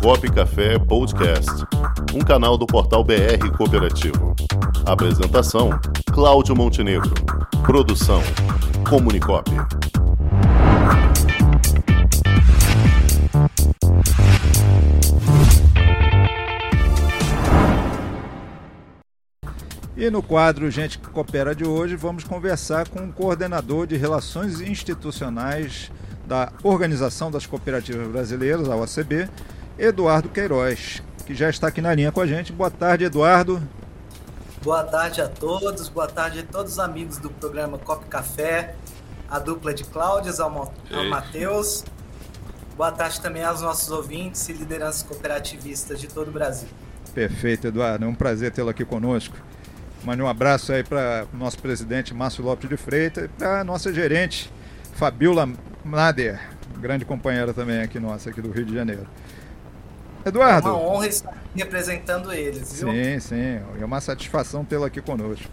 Cop Café Podcast, um canal do portal BR Cooperativo. Apresentação: Cláudio Montenegro. Produção: Comunicop. E no quadro Gente que Coopera de hoje, vamos conversar com o coordenador de Relações Institucionais da Organização das Cooperativas Brasileiras, a OCB, Eduardo Queiroz, que já está aqui na linha com a gente. Boa tarde, Eduardo. Boa tarde a todos, boa tarde a todos os amigos do programa Cop Café, a dupla de Cláudias, ao, ao Matheus. Boa tarde também aos nossos ouvintes e lideranças cooperativistas de todo o Brasil. Perfeito, Eduardo. É um prazer tê-lo aqui conosco. Mande um abraço aí para o nosso presidente Márcio Lopes de Freitas e para a nossa gerente Fabiola Nader, grande companheira também aqui nossa, aqui do Rio de Janeiro. Eduardo. É uma honra estar representando eles, viu? Sim, sim. É uma satisfação tê-lo aqui conosco.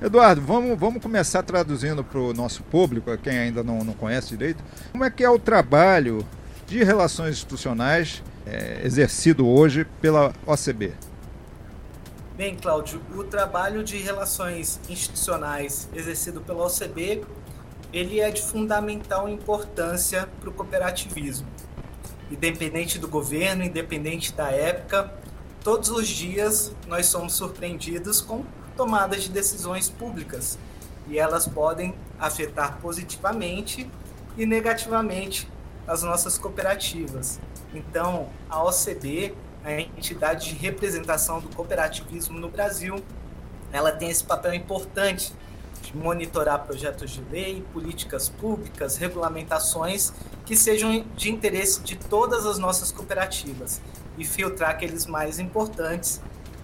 Eduardo, vamos, vamos começar traduzindo para o nosso público, quem ainda não, não conhece direito, como é que é o trabalho de relações institucionais é, exercido hoje pela OCB? Bem, Cláudio, o trabalho de relações institucionais exercido pela OCB, ele é de fundamental importância para o cooperativismo independente do governo, independente da época, todos os dias nós somos surpreendidos com tomadas de decisões públicas e elas podem afetar positivamente e negativamente as nossas cooperativas. Então, a OCB, a entidade de representação do cooperativismo no Brasil, ela tem esse papel importante monitorar projetos de lei, políticas públicas, regulamentações que sejam de interesse de todas as nossas cooperativas e filtrar aqueles mais importantes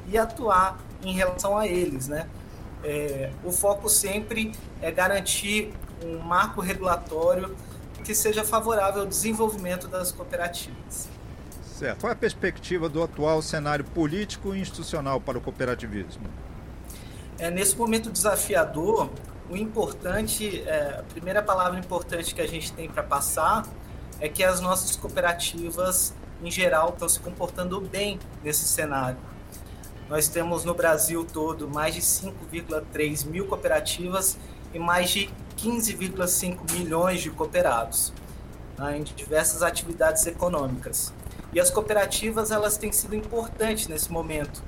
e atuar em relação a eles, né? É, o foco sempre é garantir um marco regulatório que seja favorável ao desenvolvimento das cooperativas. Certo. Qual é a perspectiva do atual cenário político e institucional para o cooperativismo? É, nesse momento desafiador, o importante, é, a primeira palavra importante que a gente tem para passar é que as nossas cooperativas, em geral, estão se comportando bem nesse cenário. Nós temos no Brasil todo mais de 5,3 mil cooperativas e mais de 15,5 milhões de cooperados né, em diversas atividades econômicas. E as cooperativas elas têm sido importantes nesse momento,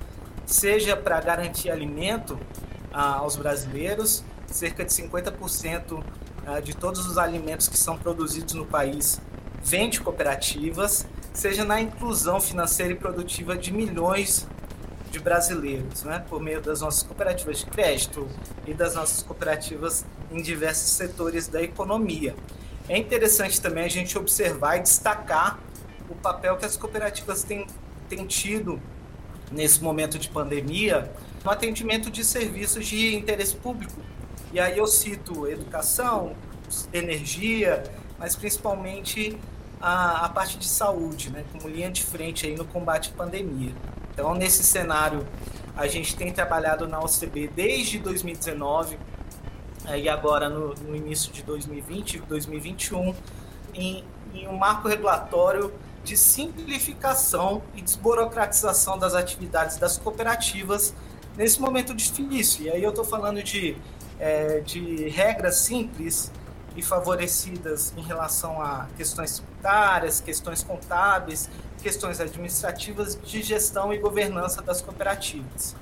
seja para garantir alimento ah, aos brasileiros, cerca de 50% ah, de todos os alimentos que são produzidos no país vêm de cooperativas, seja na inclusão financeira e produtiva de milhões de brasileiros, né, por meio das nossas cooperativas de crédito e das nossas cooperativas em diversos setores da economia. É interessante também a gente observar e destacar o papel que as cooperativas têm, têm tido nesse momento de pandemia, no atendimento de serviços de interesse público. E aí eu cito educação, energia, mas principalmente a, a parte de saúde, né, como linha de frente aí no combate à pandemia. Então, nesse cenário, a gente tem trabalhado na OCB desde 2019 e agora no, no início de 2020 e 2021 em, em um marco regulatório de simplificação e desburocratização das atividades das cooperativas nesse momento difícil. E aí eu estou falando de, é, de regras simples e favorecidas em relação a questões tributárias, questões contábeis, questões administrativas de gestão e governança das cooperativas.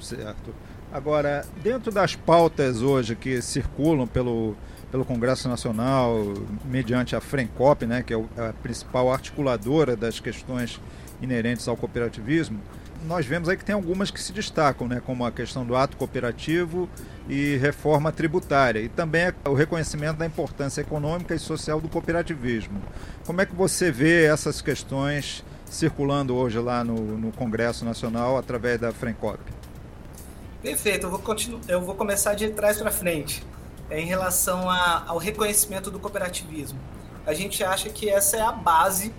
Certo. Agora, dentro das pautas hoje que circulam pelo pelo Congresso Nacional, mediante a FRENCOP, né, que é a principal articuladora das questões inerentes ao cooperativismo, nós vemos aí que tem algumas que se destacam, né, como a questão do ato cooperativo e reforma tributária, e também o reconhecimento da importância econômica e social do cooperativismo. Como é que você vê essas questões circulando hoje lá no, no Congresso Nacional através da FRENCOP? Perfeito, eu vou, continu... eu vou começar de trás para frente é em relação a, ao reconhecimento do cooperativismo. A gente acha que essa é a base,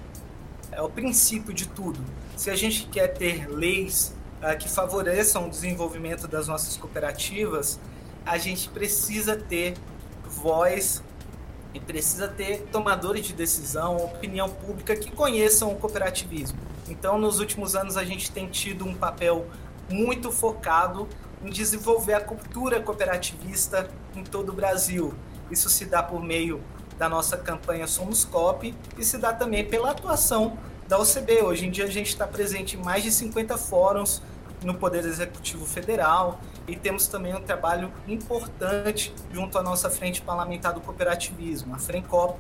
é o princípio de tudo. Se a gente quer ter leis uh, que favoreçam o desenvolvimento das nossas cooperativas, a gente precisa ter voz e precisa ter tomadores de decisão, opinião pública que conheçam o cooperativismo. Então, nos últimos anos, a gente tem tido um papel muito focado em desenvolver a cultura cooperativista em todo o Brasil. Isso se dá por meio da nossa campanha Somos COP e se dá também pela atuação da OCB. Hoje em dia a gente está presente em mais de 50 fóruns no Poder Executivo Federal e temos também um trabalho importante junto à nossa Frente Parlamentar do Cooperativismo, a FRENCOP,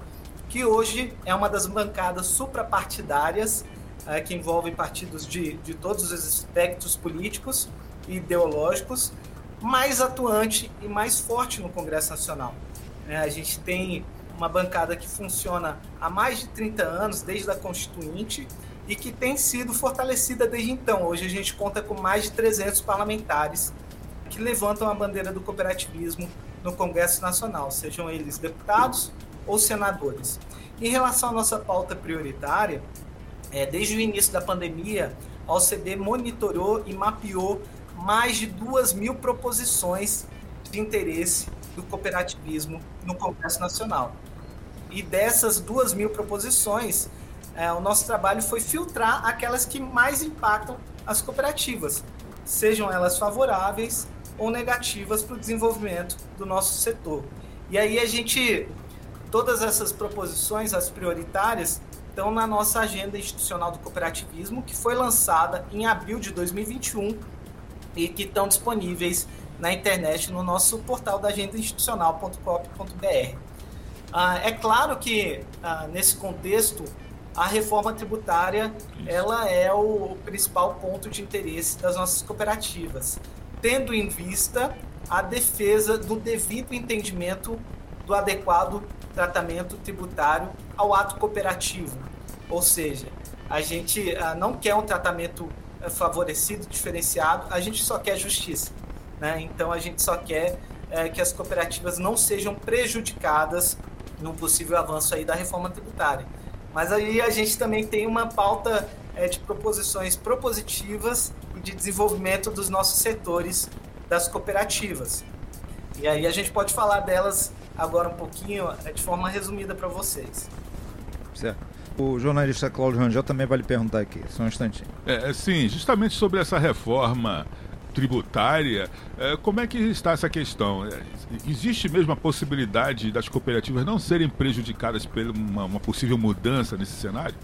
que hoje é uma das bancadas suprapartidárias é, que envolve partidos de, de todos os aspectos políticos e ideológicos, mais atuante e mais forte no Congresso Nacional. É, a gente tem uma bancada que funciona há mais de 30 anos, desde a Constituinte, e que tem sido fortalecida desde então. Hoje a gente conta com mais de 300 parlamentares que levantam a bandeira do cooperativismo no Congresso Nacional, sejam eles deputados ou senadores. Em relação à nossa pauta prioritária, é, desde o início da pandemia, a OCDE monitorou e mapeou mais de duas mil proposições de interesse do cooperativismo no Congresso Nacional. E dessas duas mil proposições, é, o nosso trabalho foi filtrar aquelas que mais impactam as cooperativas, sejam elas favoráveis ou negativas para o desenvolvimento do nosso setor. E aí a gente, todas essas proposições, as prioritárias, estão na nossa agenda institucional do cooperativismo, que foi lançada em abril de 2021 e que estão disponíveis na internet no nosso portal da agenda institucional.cop.br. Ah, é claro que ah, nesse contexto a reforma tributária ela é o principal ponto de interesse das nossas cooperativas, tendo em vista a defesa do devido entendimento do adequado tratamento tributário ao ato cooperativo. Ou seja, a gente ah, não quer um tratamento favorecido, diferenciado, a gente só quer justiça. Né? Então a gente só quer é, que as cooperativas não sejam prejudicadas no possível avanço aí da reforma tributária. Mas aí a gente também tem uma pauta é, de proposições propositivas e de desenvolvimento dos nossos setores das cooperativas. E aí a gente pode falar delas agora um pouquinho, é, de forma resumida para vocês. O jornalista Cláudio Rangel também vai lhe perguntar aqui, só um instantinho. É, sim, justamente sobre essa reforma tributária, é, como é que está essa questão? É, existe mesmo a possibilidade das cooperativas não serem prejudicadas por uma, uma possível mudança nesse cenário?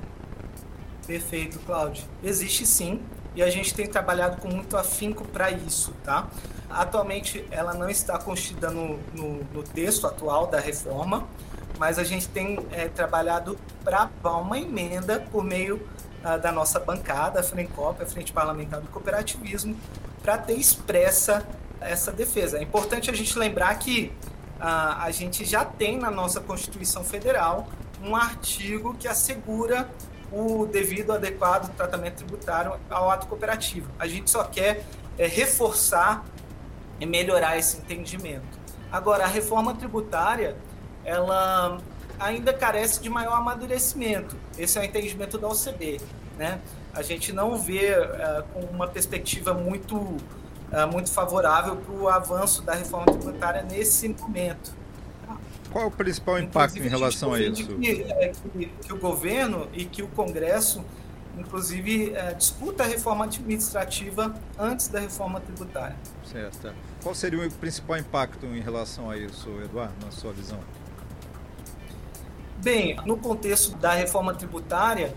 Perfeito, Cláudio. Existe sim, e a gente tem trabalhado com muito afinco para isso, tá? Atualmente ela não está constida no, no, no, texto atual da reforma, mas a gente tem é, trabalhado para uma emenda por meio ah, da nossa bancada, a Frencop, a Frente Parlamentar do Cooperativismo, para ter expressa essa defesa. É importante a gente lembrar que ah, a gente já tem na nossa Constituição Federal um artigo que assegura o devido adequado tratamento tributário ao ato cooperativo. A gente só quer é, reforçar e melhorar esse entendimento. Agora, a reforma tributária, ela ainda carece de maior amadurecimento. Esse é o entendimento da OCB. Né? A gente não vê uh, com uma perspectiva muito, uh, muito favorável para o avanço da reforma tributária nesse momento. Qual o principal impacto inclusive, em relação a, a isso? Que, é, que, que, o governo e que o Congresso, inclusive, disputa a reforma administrativa antes da reforma tributária. Certo. Qual seria o principal impacto em relação a isso, Eduardo, na sua visão? Bem, no contexto da reforma tributária,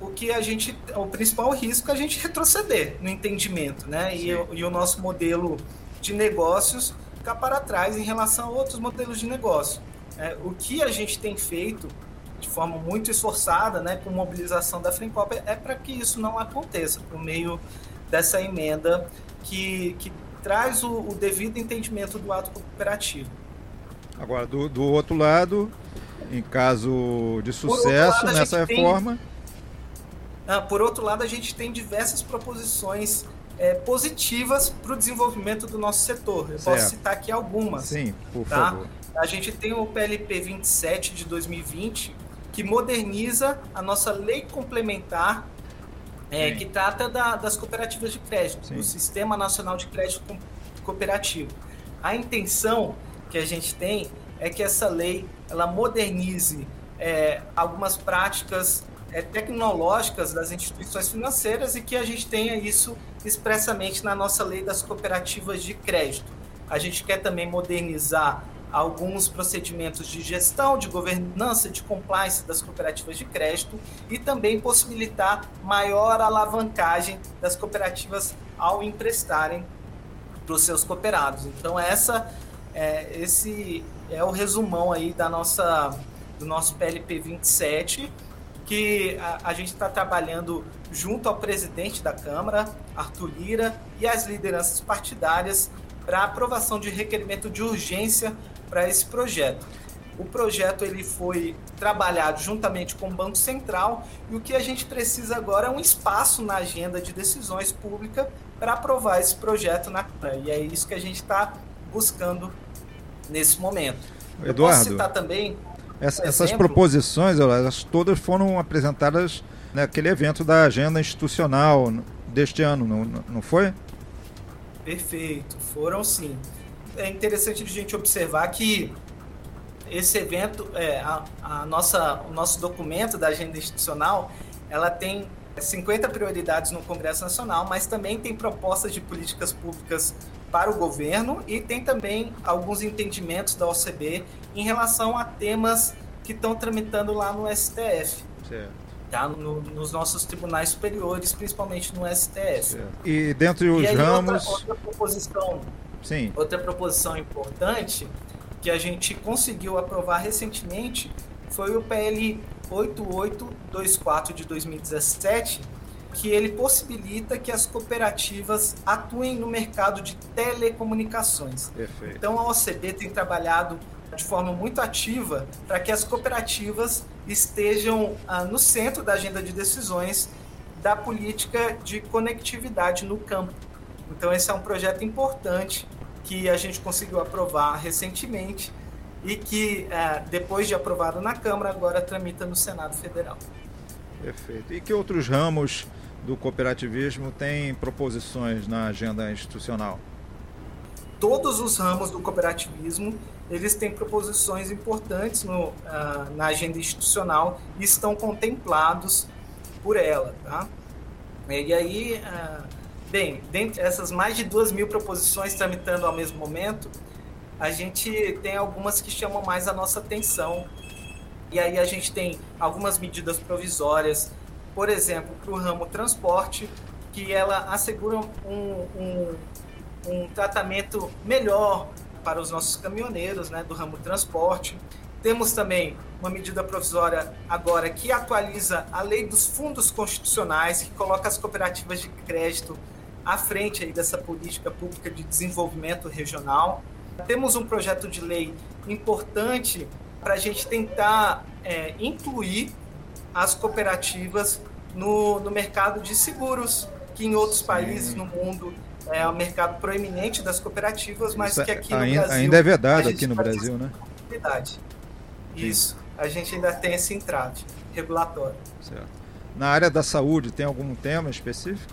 o que a gente, o principal risco é a gente retroceder no entendimento, né? E, e, o nosso modelo de negócios ficar para trás em relação a outros modelos de negócio. É, o que a gente tem feito de forma muito esforçada, né, com mobilização da Frencop, é para que isso não aconteça por meio dessa emenda que, que traz o, o devido entendimento do ato cooperativo. Agora, do, do outro lado, em caso de sucesso lado, nessa reforma. Tem ah, por outro lado, a gente tem diversas proposições é, positivas para o desenvolvimento do nosso setor. Eu certo. posso citar aqui algumas. Sim, por tá? favor. A gente tem o PLP 27 de 2020, que moderniza a nossa lei complementar, é, que trata da, das cooperativas de crédito, Sim. do Sistema Nacional de Crédito Cooperativo. A intenção que a gente tem é que essa lei ela modernize é, algumas práticas é, tecnológicas das instituições financeiras e que a gente tenha isso expressamente na nossa lei das cooperativas de crédito. A gente quer também modernizar alguns procedimentos de gestão, de governança, de compliance das cooperativas de crédito e também possibilitar maior alavancagem das cooperativas ao emprestarem para os seus cooperados. Então essa é, esse é o resumão aí da nossa do nosso PLP 27 que a, a gente está trabalhando junto ao presidente da Câmara, Arthur Lira, e as lideranças partidárias para aprovação de requerimento de urgência para esse projeto. O projeto ele foi trabalhado juntamente com o Banco Central e o que a gente precisa agora é um espaço na agenda de decisões públicas para aprovar esse projeto na Câmara. E é isso que a gente está buscando nesse momento. Eduardo, Eu posso citar também essa, essas proposições, elas todas foram apresentadas naquele evento da agenda institucional deste ano, não, não foi? Perfeito, foram sim. É interessante a gente observar que esse evento, é, a, a, nossa, o nosso documento da agenda institucional, ela tem 50 prioridades no Congresso Nacional, mas também tem propostas de políticas públicas para o governo e tem também alguns entendimentos da OCB em relação a temas que estão tramitando lá no STF. Certo. Tá, no, nos nossos tribunais superiores, principalmente no STF. E dentre os e aí, ramos. Outra, outra, proposição, Sim. outra proposição importante que a gente conseguiu aprovar recentemente foi o PL 8824 de 2017, que ele possibilita que as cooperativas atuem no mercado de telecomunicações. Perfeito. Então a OCB tem trabalhado de forma muito ativa para que as cooperativas estejam ah, no centro da agenda de decisões da política de conectividade no campo. Então esse é um projeto importante que a gente conseguiu aprovar recentemente e que, ah, depois de aprovado na Câmara, agora tramita no Senado Federal. Perfeito. E que outros ramos do cooperativismo têm proposições na agenda institucional? Todos os ramos do cooperativismo eles têm proposições importantes no, uh, na agenda institucional e estão contemplados por ela. Tá? E aí, uh, bem, dentre essas mais de duas mil proposições tramitando ao mesmo momento, a gente tem algumas que chamam mais a nossa atenção. E aí a gente tem algumas medidas provisórias, por exemplo, para o ramo transporte, que ela assegura um, um, um tratamento melhor para os nossos caminhoneiros né, do ramo transporte. Temos também uma medida provisória agora que atualiza a lei dos fundos constitucionais, que coloca as cooperativas de crédito à frente aí dessa política pública de desenvolvimento regional. Temos um projeto de lei importante para a gente tentar é, incluir as cooperativas no, no mercado de seguros, que em outros países no mundo é o mercado proeminente das cooperativas, mas Isso que aqui no ainda, Brasil... Ainda é verdade aqui no Brasil, né? Isso, a gente ainda tem esse entrave regulatório. Certo. Na área da saúde, tem algum tema específico?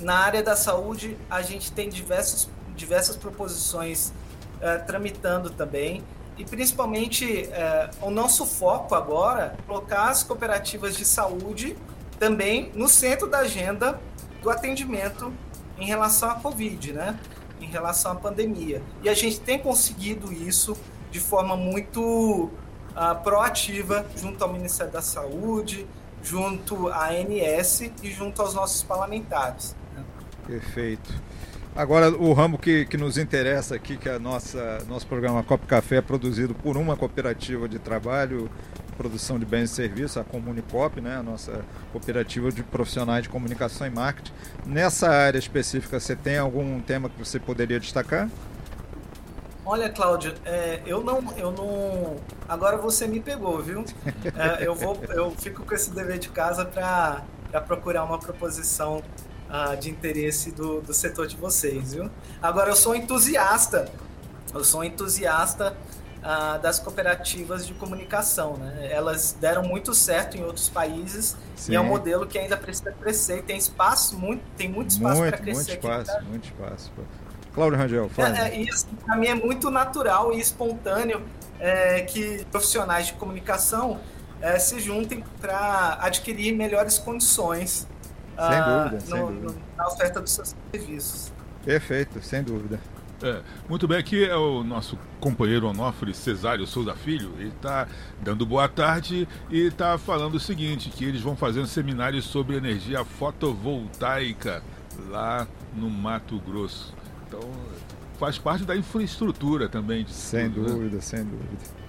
Na área da saúde, a gente tem diversos, diversas proposições uh, tramitando também, e principalmente uh, o nosso foco agora é colocar as cooperativas de saúde também no centro da agenda do atendimento em relação à Covid, né? Em relação à pandemia. E a gente tem conseguido isso de forma muito uh, proativa junto ao Ministério da Saúde, junto à ANS e junto aos nossos parlamentares. Né? Perfeito. Agora, o ramo que, que nos interessa aqui, que é a nossa nosso programa Copo Café é produzido por uma cooperativa de trabalho produção de bens e serviços, a Comunicop, né, a nossa cooperativa de profissionais de comunicação e marketing. Nessa área específica, você tem algum tema que você poderia destacar? Olha, Cláudio, é, eu não, eu não. Agora você me pegou, viu? É, eu vou, eu fico com esse dever de casa para procurar uma proposição de interesse do, do setor de vocês, viu? Agora eu sou entusiasta, eu sou entusiasta ah, das cooperativas de comunicação. Né? Elas deram muito certo em outros países Sim. e é um modelo que ainda precisa crescer e tem espaço, muito, tem muito espaço para crescer. Muito espaço, aqui, muito espaço. Cláudio Rangel, fala. É, é, isso para mim é muito natural e espontâneo é, que profissionais de comunicação é, se juntem para adquirir melhores condições sem dúvida, no, sem dúvida. No, na oferta dos seus serviços. Perfeito, sem dúvida. É, muito bem, aqui é o nosso companheiro Onofre Cesário Souza Filho. Ele está dando boa tarde e está falando o seguinte: que eles vão fazer um seminário sobre energia fotovoltaica lá no Mato Grosso. Então, faz parte da infraestrutura também. sem tudo, né? dúvida, né? sem dúvida.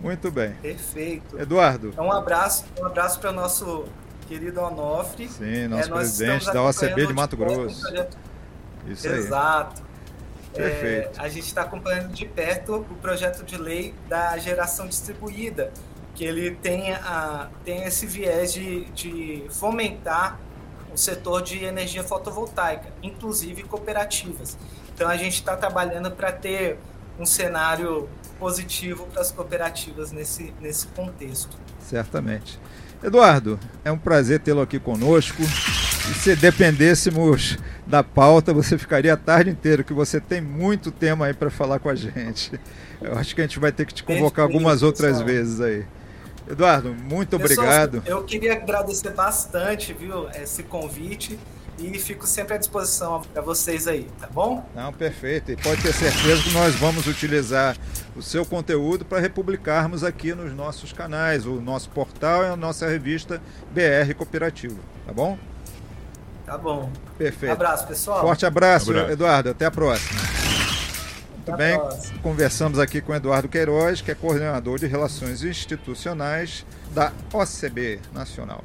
Muito bem. Perfeito. Eduardo. Então, um abraço, um abraço para o nosso querido Onofre. Sim, nosso é, presidente da OCB de Mato Grosso. Isso aí. Exato. É, a gente está acompanhando de perto o projeto de lei da geração distribuída, que ele tem, a, tem esse viés de, de fomentar o setor de energia fotovoltaica, inclusive cooperativas. Então a gente está trabalhando para ter um cenário positivo para as cooperativas nesse, nesse contexto. Certamente. Eduardo, é um prazer tê-lo aqui conosco. E se dependêssemos da pauta, você ficaria a tarde inteira, que você tem muito tema aí para falar com a gente. Eu acho que a gente vai ter que te convocar algumas outras vezes aí. Eduardo, muito pessoal, obrigado. Eu queria agradecer bastante, viu, esse convite e fico sempre à disposição para vocês aí, tá bom? Não, perfeito. E pode ter certeza que nós vamos utilizar o seu conteúdo para republicarmos aqui nos nossos canais, o nosso portal e a nossa revista BR Cooperativo, tá bom? Tá bom. Perfeito. Abraço, pessoal. Forte abraço, abraço. Eduardo. Até a próxima. Muito bem, próxima. conversamos aqui com Eduardo Queiroz, que é coordenador de Relações Institucionais da OCB Nacional.